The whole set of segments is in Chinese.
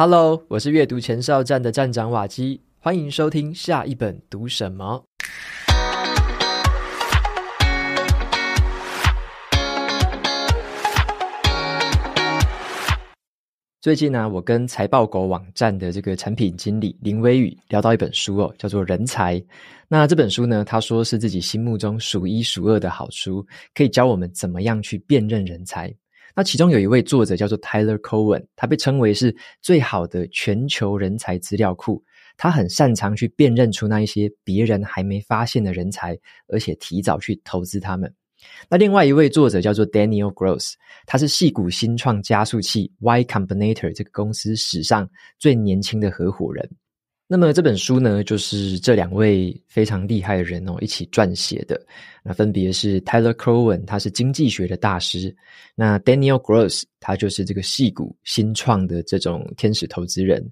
Hello，我是阅读前哨站的站长瓦基，欢迎收听下一本读什么。最近呢、我跟财报狗网站的这个产品经理林微宇聊到一本书哦，叫做《人才》。那这本书呢，他说是自己心目中数一数二的好书，可以教我们怎么样去辨认人才。那其中有一位作者叫做 Tyler Cohen，他被称为是最好的全球人才资料库。他很擅长去辨认出那一些别人还没发现的人才，而且提早去投资他们。那另外一位作者叫做 Daniel Gross，他是戏谷新创加速器 Y Combinator 这个公司史上最年轻的合伙人。那么这本书呢，就是这两位非常厉害的人哦一起撰写的。那分别是 Tyler Crowen，他是经济学的大师；那 Daniel Gross，他就是这个戏谷新创的这种天使投资人。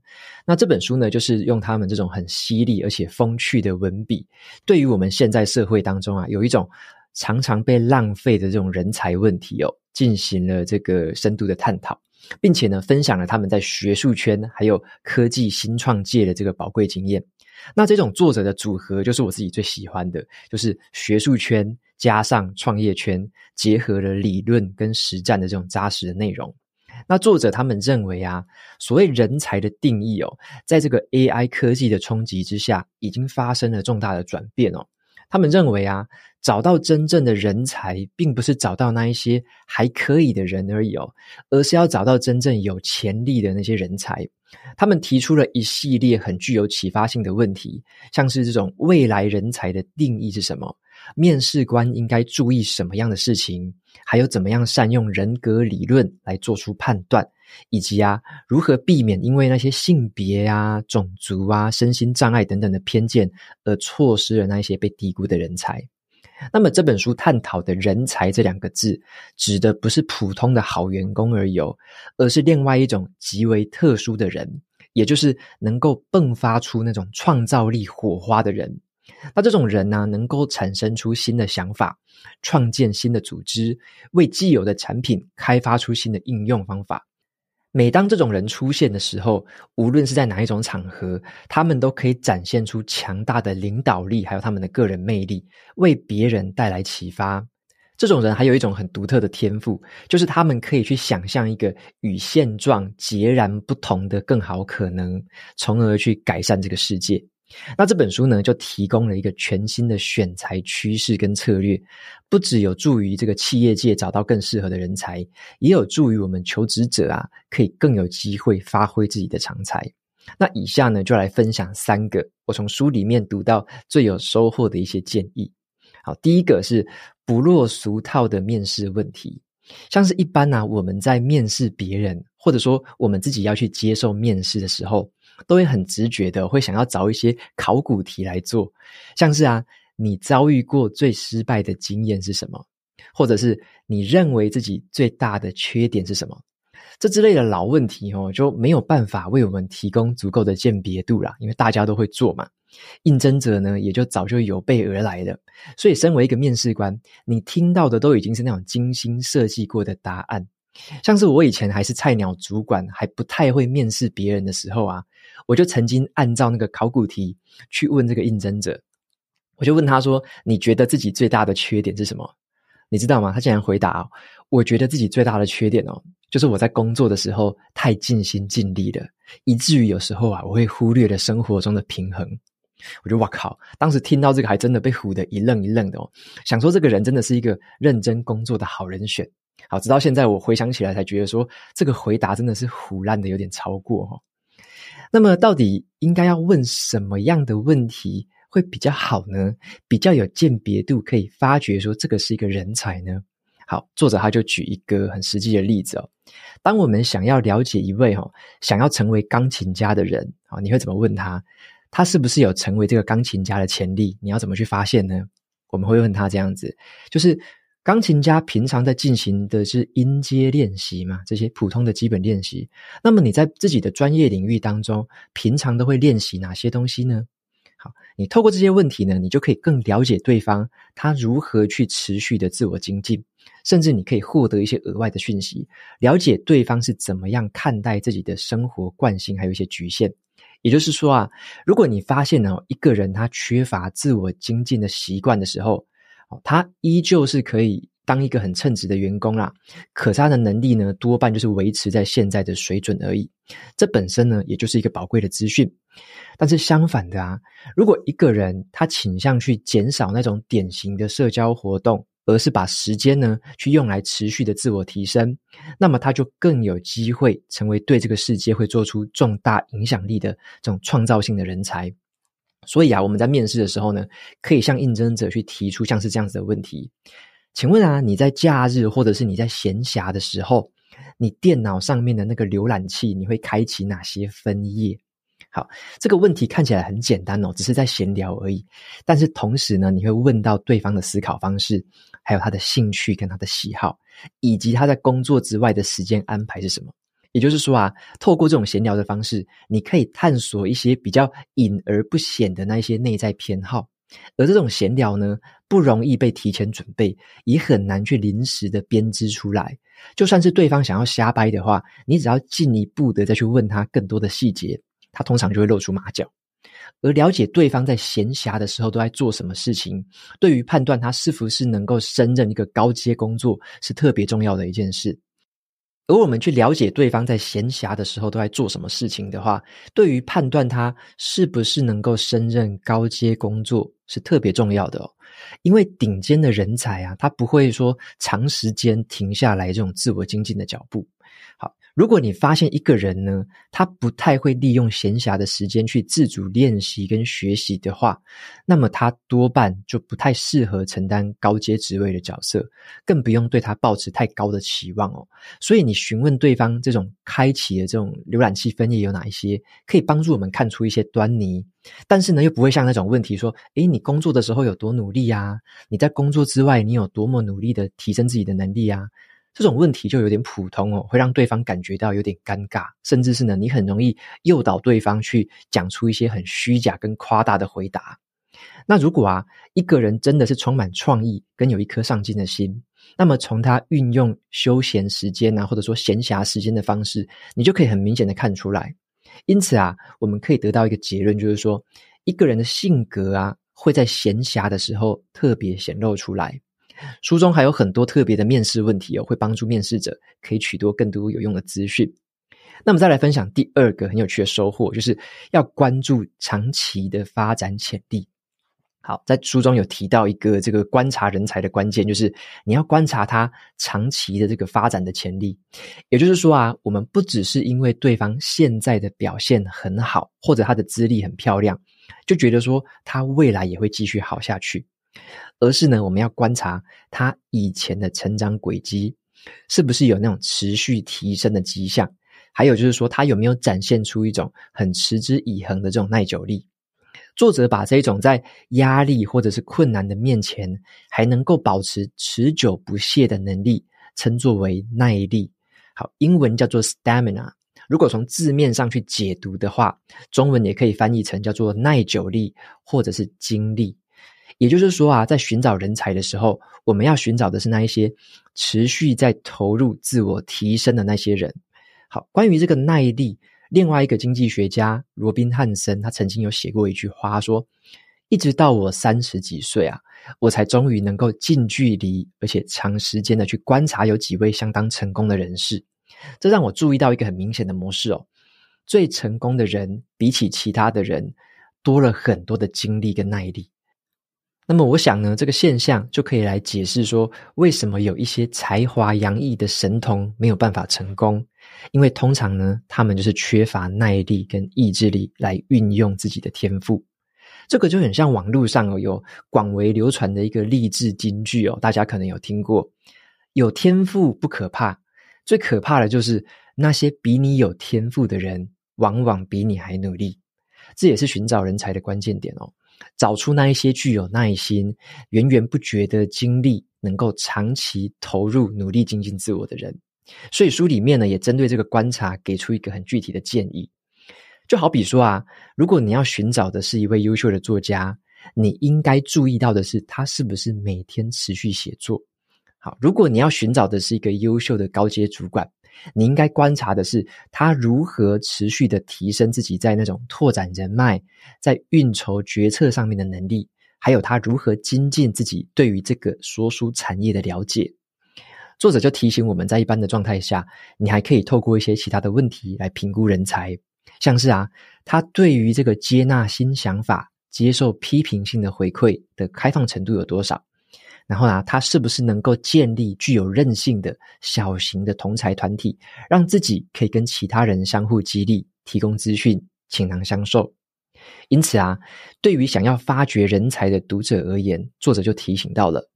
那这本书呢，就是用他们这种很犀利而且风趣的文笔，对于我们现在社会当中啊，有一种常常被浪费的这种人才问题哦，进行了这个深度的探讨。并且呢，分享了他们在学术圈还有科技新创界的这个宝贵经验。那这种作者的组合，就是我自己最喜欢的，就是学术圈加上创业圈，结合了理论跟实战的这种扎实的内容。那作者他们认为啊，所谓人才的定义哦，在这个 AI 科技的冲击之下，已经发生了重大的转变哦。他们认为啊，找到真正的人才，并不是找到那一些还可以的人而已哦，而是要找到真正有潜力的那些人才。他们提出了一系列很具有启发性的问题，像是这种未来人才的定义是什么？面试官应该注意什么样的事情？还有怎么样善用人格理论来做出判断？以及啊，如何避免因为那些性别啊、种族啊、身心障碍等等的偏见，而错失了那些被低估的人才？那么这本书探讨的人才这两个字，指的不是普通的好员工而已，而是另外一种极为特殊的人，也就是能够迸发出那种创造力火花的人。那这种人呢、能够产生出新的想法，创建新的组织，为既有的产品开发出新的应用方法。每当这种人出现的时候，无论是在哪一种场合，他们都可以展现出强大的领导力，还有他们的个人魅力，为别人带来启发。这种人还有一种很独特的天赋，就是他们可以去想象一个与现状截然不同的更好可能，从而去改善这个世界。那这本书呢，就提供了一个全新的选才趋势跟策略，不只有助于这个企业界找到更适合的人才，也有助于我们求职者啊，可以更有机会发挥自己的长才。那以下呢，就来分享三个我从书里面读到最有收获的一些建议。好，第一个是不落俗套的面试问题，像是一般呢、啊，我们在面试别人，或者说我们自己要去接受面试的时候。都会很直觉的会想要找一些考古题来做，像是啊，你遭遇过最失败的经验是什么？或者是你认为自己最大的缺点是什么？这之类的老问题哦，就没有办法为我们提供足够的鉴别度啦，因为大家都会做嘛，应征者呢也就早就有备而来的。所以，身为一个面试官，你听到的都已经是那种精心设计过的答案。像是我以前还是菜鸟主管，还不太会面试别人的时候啊，我就曾经按照那个考古题去问这个应征者，我就问他说：“你觉得自己最大的缺点是什么？”你知道吗？他竟然回答：“我觉得自己最大的缺点哦，就是我在工作的时候太尽心尽力了，以至于有时候啊，我会忽略了生活中的平衡。”我就哇靠！当时听到这个，还真的被唬得一愣一愣的哦，想说这个人真的是一个认真工作的好人选。好，直到现在我回想起来才觉得说，这个回答真的是唬烂的有点超过哦。那么到底应该要问什么样的问题会比较好呢？比较有鉴别度，可以发觉说这个是一个人才呢？好，作者他就举一个很实际的例子哦。当我们想要了解一位哈想要成为钢琴家的人啊，你会怎么问他？他是不是有成为这个钢琴家的潜力？你要怎么去发现呢？我们会问他这样子，就是。钢琴家平常在进行的是音阶练习嘛，这些普通的基本练习。那么你在自己的专业领域当中，平常都会练习哪些东西呢？好，你透过这些问题呢，你就可以更了解对方他如何去持续的自我精进，甚至你可以获得一些额外的讯息，了解对方是怎么样看待自己的生活惯性，还有一些局限。也就是说啊，如果你发现呢，一个人他缺乏自我精进的习惯的时候，他依旧是可以当一个很称职的员工啦，可是他的能力呢，多半就是维持在现在的水准而已。这本身呢，也就是一个宝贵的资讯。但是相反的啊，如果一个人他倾向去减少那种典型的社交活动，而是把时间呢去用来持续的自我提升，那么他就更有机会成为对这个世界会做出重大影响力的这种创造性的人才。所以啊，我们在面试的时候呢，可以向应征者去提出像是这样子的问题：请问啊，你在假日或者是你在闲暇的时候，你电脑上面的那个浏览器你会开启哪些分页？好，这个问题看起来很简单哦，只是在闲聊而已。但是同时呢，你会问到对方的思考方式，还有他的兴趣跟他的喜好，以及他在工作之外的时间安排是什么。也就是说啊，透过这种闲聊的方式，你可以探索一些比较隐而不显的那些内在偏好。而这种闲聊呢，不容易被提前准备，也很难去临时的编织出来。就算是对方想要瞎掰的话，你只要进一步的再去问他更多的细节。他通常就会露出马脚，而了解对方在闲暇的时候都在做什么事情，对于判断他是不是能够胜任一个高阶工作是特别重要的一件事。而我们去了解对方在闲暇的时候都在做什么事情的话，对于判断他是不是能够升任高阶工作是特别重要的哦。因为顶尖的人才啊，他不会说长时间停下来这种自我精进的脚步。好。如果你发现一个人呢，他不太会利用闲暇的时间去自主练习跟学习的话，那么他多半就不太适合承担高阶职位的角色，更不用对他抱持太高的期望哦。所以你询问对方这种开启的这种浏览器分页有哪一些，可以帮助我们看出一些端倪，但是呢，又不会像那种问题说，诶，你工作的时候有多努力啊？你在工作之外，你有多么努力的提升自己的能力啊？这种问题就有点普通哦，会让对方感觉到有点尴尬，甚至是呢，你很容易诱导对方去讲出一些很虚假跟夸大的回答。那如果啊，一个人真的是充满创意跟有一颗上进的心，那么从他运用休闲时间啊，或者说闲暇时间的方式，你就可以很明显的看出来。因此啊，我们可以得到一个结论，就是说，一个人的性格啊，会在闲暇的时候特别显露出来。书中还有很多特别的面试问题哦，会帮助面试者可以取得更多有用的资讯。那么再来分享第二个很有趣的收获，就是要关注长期的发展潜力。好，在书中有提到一个这个观察人才的关键，就是你要观察他长期的这个发展的潜力。也就是说啊，我们不只是因为对方现在的表现很好，或者他的资历很漂亮，就觉得说他未来也会继续好下去。而是呢，我们要观察他以前的成长轨迹，是不是有那种持续提升的迹象？还有就是说，他有没有展现出一种很持之以恒的这种耐久力？作者把这种在压力或者是困难的面前，还能够保持持久不懈的能力，称作为耐力。好，英文叫做 stamina。如果从字面上去解读的话，中文也可以翻译成叫做耐久力，或者是精力。也就是说啊，在寻找人才的时候，我们要寻找的是那一些持续在投入自我提升的那些人。好，关于这个耐力，另外一个经济学家罗宾汉森他曾经有写过一句话，说：“一直到我三十几岁啊，我才终于能够近距离而且长时间的去观察有几位相当成功的人士。”这让我注意到一个很明显的模式哦，最成功的人比起其他的人多了很多的精力跟耐力。那么我想呢，这个现象就可以来解释说，为什么有一些才华洋溢的神童没有办法成功？因为通常呢，他们就是缺乏耐力跟意志力来运用自己的天赋。这个就很像网络上哦，有广为流传的一个励志金句哦，大家可能有听过：有天赋不可怕，最可怕的就是那些比你有天赋的人，往往比你还努力。这也是寻找人才的关键点哦。找出那一些具有耐心、源源不绝的精力，能够长期投入、努力精进自我的人。所以书里面呢，也针对这个观察，给出一个很具体的建议，就好比说啊，如果你要寻找的是一位优秀的作家，你应该注意到的是他是不是每天持续写作。好，如果你要寻找的是一个优秀的高阶主管，你应该观察的是他如何持续的提升自己在那种拓展人脉、在运筹决策上面的能力，还有他如何精进自己对于这个说书产业的了解。作者就提醒我们在一般的状态下，你还可以透过一些其他的问题来评估人才，像是啊，他对于这个接纳新想法、接受批评性的回馈的开放程度有多少。然后啊，他是不是能够建立具有韧性的小型的同才团体，让自己可以跟其他人相互激励，提供资讯，倾囊相授。因此啊，对于想要发掘人才的读者而言，作者就提醒到了，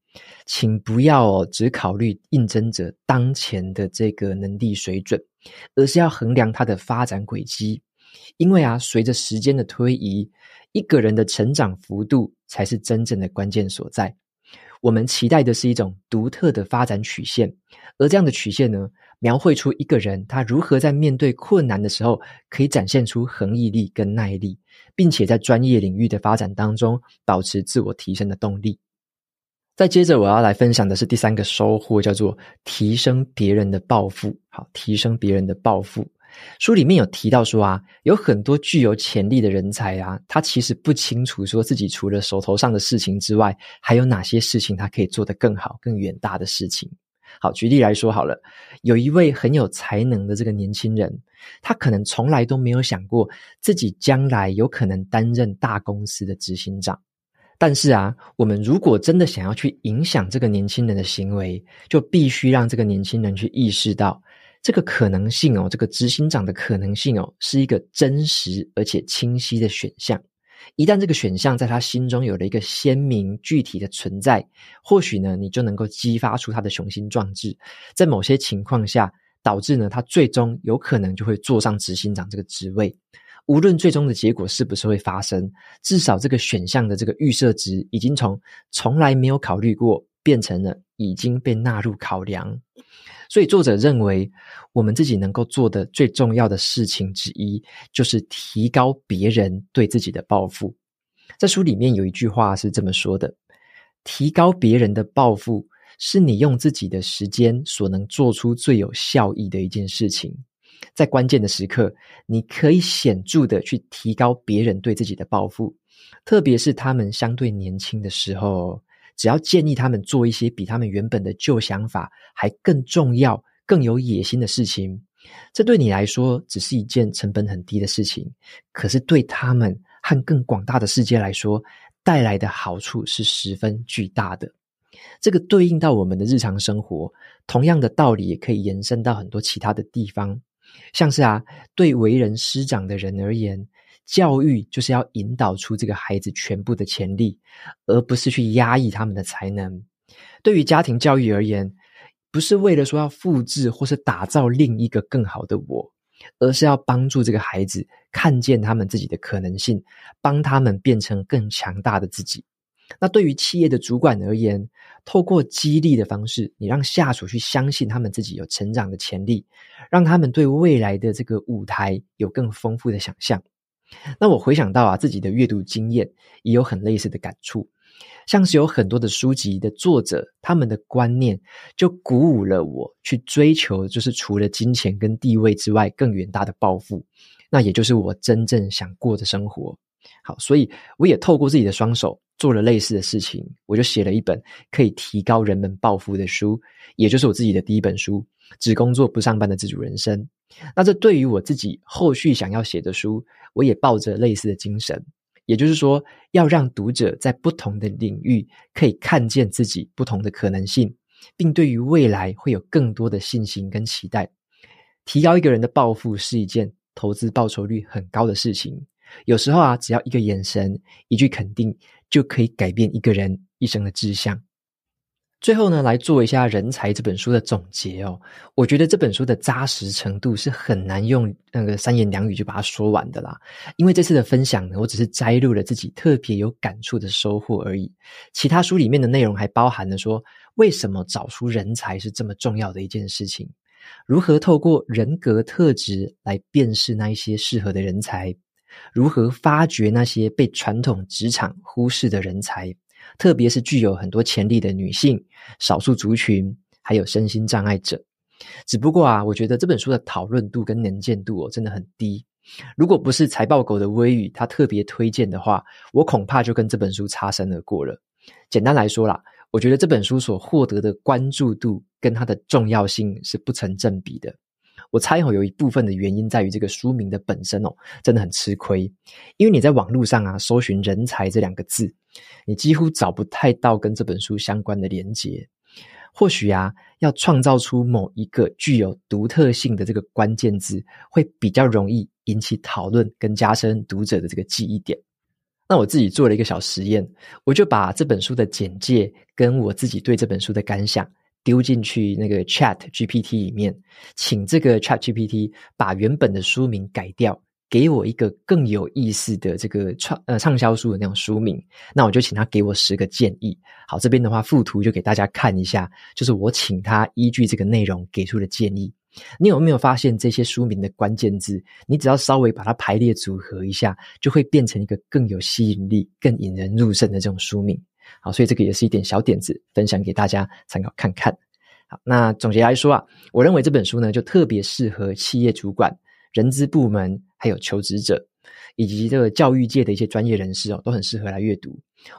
请不要，只考虑应征者当前的这个能力水准，而是要衡量他的发展轨迹。因为啊，随着时间的推移，一个人的成长幅度才是真正的关键所在。我们期待的是一种独特的发展曲线，而这样的曲线呢，描绘出一个人他如何在面对困难的时候，可以展现出恒毅力跟耐力，并且在专业领域的发展当中保持自我提升的动力。再接着，我要来分享的是第三个收获，叫做提升别人的抱负。好，提升别人的抱负。书里面有提到说啊，有很多具有潜力的人才啊，他其实不清楚说自己除了手头上的事情之外，还有哪些事情他可以做得更好、更远大的事情。好，举例来说好了，有一位很有才能的这个年轻人，他可能从来都没有想过自己将来有可能担任大公司的执行长。但是啊，我们如果真的想要去影响这个年轻人的行为，就必须让这个年轻人去意识到。这个可能性哦，这个执行长的可能性哦，是一个真实而且清晰的选项。一旦这个选项在他心中有了一个鲜明具体的存在，或许呢，你就能够激发出他的雄心壮志，在某些情况下，导致呢，他最终有可能就会坐上执行长这个职位。无论最终的结果是不是会发生，至少这个选项的这个预设值已经从从来没有考虑过，变成了已经被纳入考量。所以，作者认为，我们自己能够做的最重要的事情之一，就是提高别人对自己的抱负。在书里面有一句话是这么说的：“提高别人的抱负，是你用自己的时间所能做出最有效益的一件事情。在关键的时刻，你可以显著的去提高别人对自己的抱负，特别是他们相对年轻的时候。”只要建议他们做一些比他们原本的旧想法还更重要、更有野心的事情，这对你来说只是一件成本很低的事情，可是对他们和更广大的世界来说，带来的好处是十分巨大的。这个对应到我们的日常生活，同样的道理也可以延伸到很多其他的地方，像是啊，对为人师长的人而言。教育就是要引导出这个孩子全部的潜力，而不是去压抑他们的才能。对于家庭教育而言，不是为了说要复制或是打造另一个更好的我，而是要帮助这个孩子看见他们自己的可能性，帮他们变成更强大的自己。那对于企业的主管而言，透过激励的方式，你让下属去相信他们自己有成长的潜力，让他们对未来的这个舞台有更丰富的想象。那我回想到啊，自己的阅读经验也有很类似的感触，像是有很多的书籍的作者，他们的观念就鼓舞了我去追求，就是除了金钱跟地位之外更远大的抱负，那也就是我真正想过的生活。好，所以我也透过自己的双手做了类似的事情，我就写了一本可以提高人们抱负的书，也就是我自己的第一本书《只工作不上班的自主人生》。那这对于我自己后续想要写的书，我也抱着类似的精神，也就是说，要让读者在不同的领域可以看见自己不同的可能性，并对于未来会有更多的信心跟期待。提高一个人的抱负是一件投资报酬率很高的事情，有时候啊，只要一个眼神、一句肯定，就可以改变一个人一生的志向。最后呢，来做一下《人才》这本书的总结哦。我觉得这本书的扎实程度是很难用那个三言两语就把它说完的啦。因为这次的分享呢，我只是摘录了自己特别有感触的收获而已。其他书里面的内容还包含了说，为什么找出人才是这么重要的一件事情，如何透过人格特质来辨识那一些适合的人才，如何发掘那些被传统职场忽视的人才，特别是具有很多潜力的女性、少数族群，还有身心障碍者。只不过啊，我觉得这本书的讨论度跟能见度哦，真的很低。如果不是财报狗的微语他特别推荐的话，我恐怕就跟这本书擦身而过了。简单来说啦，我觉得这本书所获得的关注度跟它的重要性是不成正比的。我猜哦，有一部分的原因在于这个书名的本身哦，真的很吃亏。因为你在网络上啊，搜寻“人才”这两个字，你几乎找不太到跟这本书相关的连接。或许啊，要创造出某一个具有独特性的这个关键字，会比较容易引起讨论跟加深读者的这个记忆点。那我自己做了一个小实验，我就把这本书的简介跟我自己对这本书的感想丢进去那个 Chat GPT 里面，请这个 Chat GPT 把原本的书名改掉。给我一个更有意思的这个畅呃畅销书的那种书名，那我就请他给我十个建议。好，这边的话附图就给大家看一下，就是我请他依据这个内容给出的建议。你有没有发现这些书名的关键字？你只要稍微把它排列组合一下，就会变成一个更有吸引力、更引人入胜的这种书名。好，所以这个也是一点小点子，分享给大家参考看看。好，那总结来说啊，我认为这本书呢就特别适合企业主管、人资部门。还有求职者，以及这个教育界的一些专业人士哦，都很适合来阅读。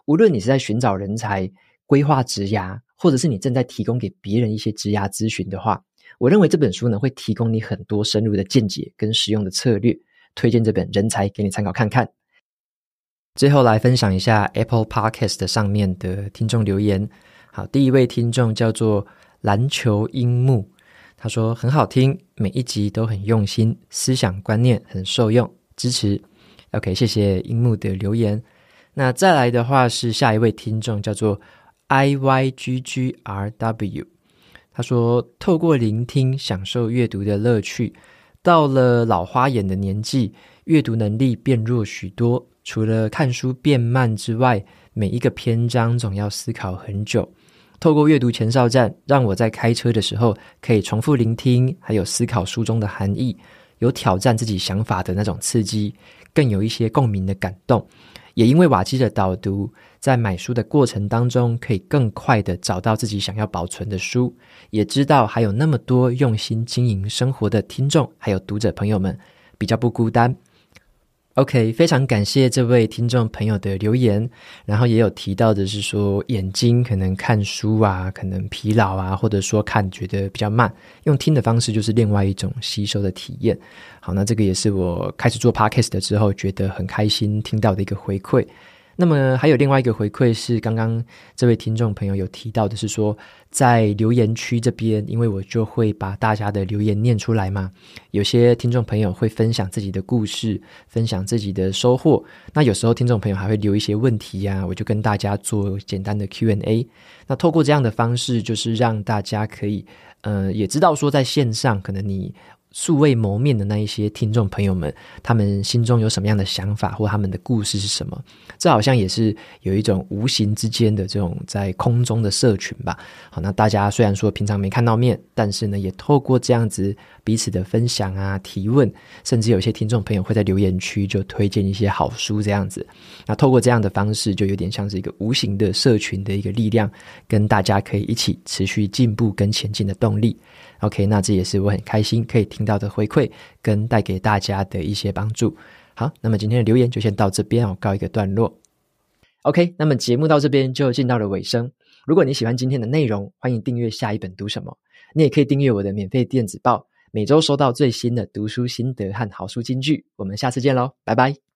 无论你是在寻找人才、规划职涯，或者是你正在提供给别人一些职涯咨询的话，我认为这本书呢会提供你很多深入的见解跟实用的策略。推荐这本《人才》给你参考看看。最后来分享一下 Apple Podcast 上面的听众留言。好，第一位听众叫做篮球樱木。他说很好听，每一集都很用心，思想观念很受用，支持。OK，谢谢樱木的留言。那再来的话是下一位听众，叫做 IYGGRW。他说透过聆听，享受阅读的乐趣。到了老花眼的年纪，阅读能力变弱许多。除了看书变慢之外，每一个篇章总要思考很久。透过阅读前哨站，让我在开车的时候可以重复聆听，还有思考书中的含义，有挑战自己想法的那种刺激，更有一些共鸣的感动。也因为瓦基的导读，在买书的过程当中，可以更快地找到自己想要保存的书，也知道还有那么多用心经营生活的听众，还有读者朋友们，比较不孤单。OK，非常感谢这位听众朋友的留言，然后也有提到的是说眼睛可能看书啊，可能疲劳啊，或者说看觉得比较慢，用听的方式就是另外一种吸收的体验。好，那这个也是我开始做 Podcast 的之后觉得很开心听到的一个回馈。那么还有另外一个回馈是，刚刚这位听众朋友有提到的是说，在留言区这边，因为我就会把大家的留言念出来嘛。有些听众朋友会分享自己的故事，分享自己的收获。那有时候听众朋友还会留一些问题呀，我就跟大家做简单的 Q&A。那透过这样的方式，就是让大家可以，呃，也知道说在线上可能你。素未谋面的那一些听众朋友们，他们心中有什么样的想法，或他们的故事是什么？这好像也是有一种无形之间的这种在空中的社群吧。好，那大家虽然说平常没看到面，但是呢，也透过这样子彼此的分享啊、提问，甚至有些听众朋友会在留言区就推荐一些好书这样子。那透过这样的方式，就有点像是一个无形的社群的一个力量，跟大家可以一起持续进步跟前进的动力。OK，那这也是我很开心可以听到的回馈，跟带给大家的一些帮助。好，那么今天的留言就先到这边，我告一个段落。OK，那么节目到这边就进到了尾声。如果你喜欢今天的内容，欢迎订阅下一本读什么。你也可以订阅我的免费电子报，每周收到最新的读书心得和好书金句。我们下次见喽，拜拜。